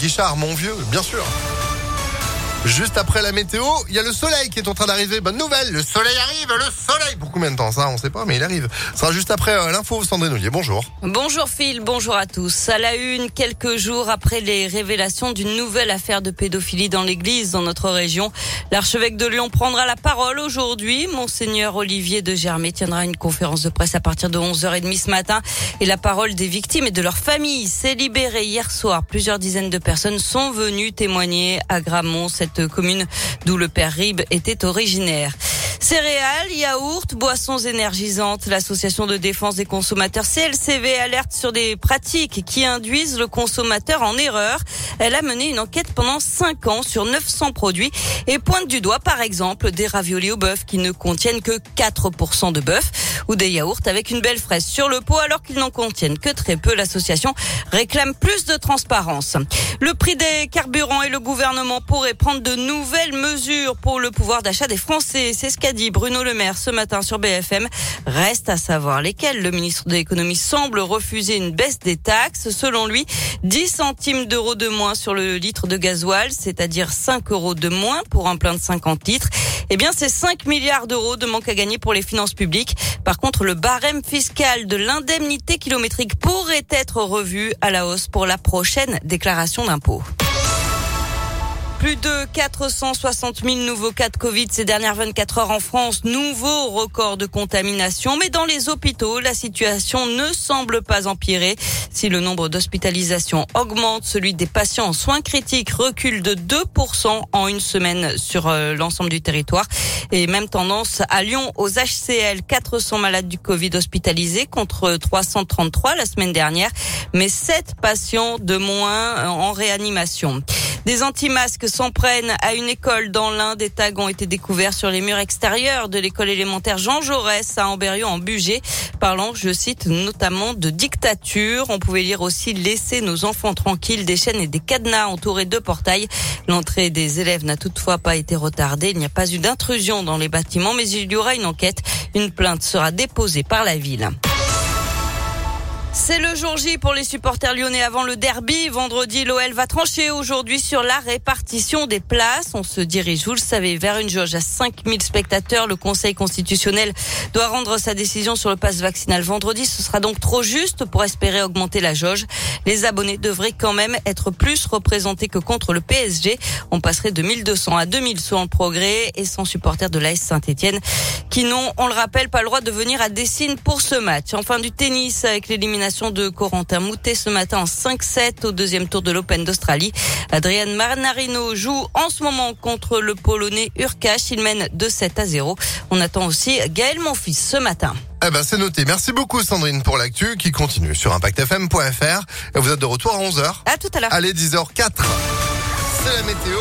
Guichard, mon vieux, bien sûr. Juste après la météo, il y a le soleil qui est en train d'arriver. Bonne nouvelle, le soleil arrive, le soleil. Pour combien de temps ça On sait pas, mais il arrive. Ce sera juste après euh, l'info Sandrine Ollier. Bonjour. Bonjour Phil, bonjour à tous. À la une, quelques jours après les révélations d'une nouvelle affaire de pédophilie dans l'église dans notre région, l'archevêque de Lyon prendra la parole aujourd'hui. Monseigneur Olivier de Germay tiendra une conférence de presse à partir de 11h30 ce matin et la parole des victimes et de leurs familles s'est libérée hier soir. Plusieurs dizaines de personnes sont venues témoigner à Gramont, commune d'où le père Rib était originaire. Céréales, yaourts, boissons énergisantes. L'association de défense des consommateurs CLCV alerte sur des pratiques qui induisent le consommateur en erreur. Elle a mené une enquête pendant 5 ans sur 900 produits et pointe du doigt par exemple des raviolis au bœuf qui ne contiennent que 4% de bœuf ou des yaourts avec une belle fraise sur le pot alors qu'ils n'en contiennent que très peu. L'association réclame plus de transparence. Le prix des carburants et le gouvernement pourraient prendre de nouvelles mesures pour le pouvoir d'achat des Français. C'est ce qu'a dit Bruno Le Maire ce matin sur BFM. Reste à savoir lesquels. Le ministre de l'économie semble refuser une baisse des taxes. Selon lui, 10 centimes d'euros de moins sur le litre de gasoil, c'est-à-dire 5 euros de moins pour un plein de 50 litres. Eh bien, c'est 5 milliards d'euros de manque à gagner pour les finances publiques. Par contre, le barème fiscal de l'indemnité kilométrique pourrait être revu à la hausse pour la prochaine déclaration d'impôt. Plus de 460 000 nouveaux cas de Covid ces dernières 24 heures en France. Nouveau record de contamination. Mais dans les hôpitaux, la situation ne semble pas empirer. Si le nombre d'hospitalisations augmente, celui des patients en soins critiques recule de 2% en une semaine sur euh, l'ensemble du territoire. Et même tendance à Lyon aux HCL. 400 malades du Covid hospitalisés contre 333 la semaine dernière. Mais 7 patients de moins en réanimation. Des anti-masques s'en prennent à une école dans l'Inde. Des tags ont été découverts sur les murs extérieurs de l'école élémentaire Jean Jaurès à Amberieu en Bugey, parlant, je cite, notamment de dictature. On pouvait lire aussi laisser nos enfants tranquilles, des chaînes et des cadenas entourés de portails. L'entrée des élèves n'a toutefois pas été retardée. Il n'y a pas eu d'intrusion dans les bâtiments, mais il y aura une enquête. Une plainte sera déposée par la ville. C'est le jour J pour les supporters lyonnais avant le derby. Vendredi, l'OL va trancher aujourd'hui sur la répartition des places. On se dirige, vous le savez, vers une jauge à 5000 spectateurs. Le Conseil constitutionnel doit rendre sa décision sur le pass vaccinal vendredi. Ce sera donc trop juste pour espérer augmenter la jauge. Les abonnés devraient quand même être plus représentés que contre le PSG. On passerait de 1200 à 2000 selon le progrès et sans supporters de l'AS Saint-Etienne qui n'ont, on le rappelle, pas le droit de venir à Dessine pour ce match. Enfin, du tennis avec l'élimination de Corentin Moutet ce matin en 5-7 au deuxième tour de l'Open d'Australie. Adrian Marnarino joue en ce moment contre le Polonais Urkash. Il mène de 7 à 0. On attend aussi Gaël Monfils ce matin. Eh ben, c'est noté. Merci beaucoup, Sandrine, pour l'actu qui continue sur impactfm.fr. Vous êtes de retour à 11h. À tout à l'heure. Allez, 10h04. C'est la météo.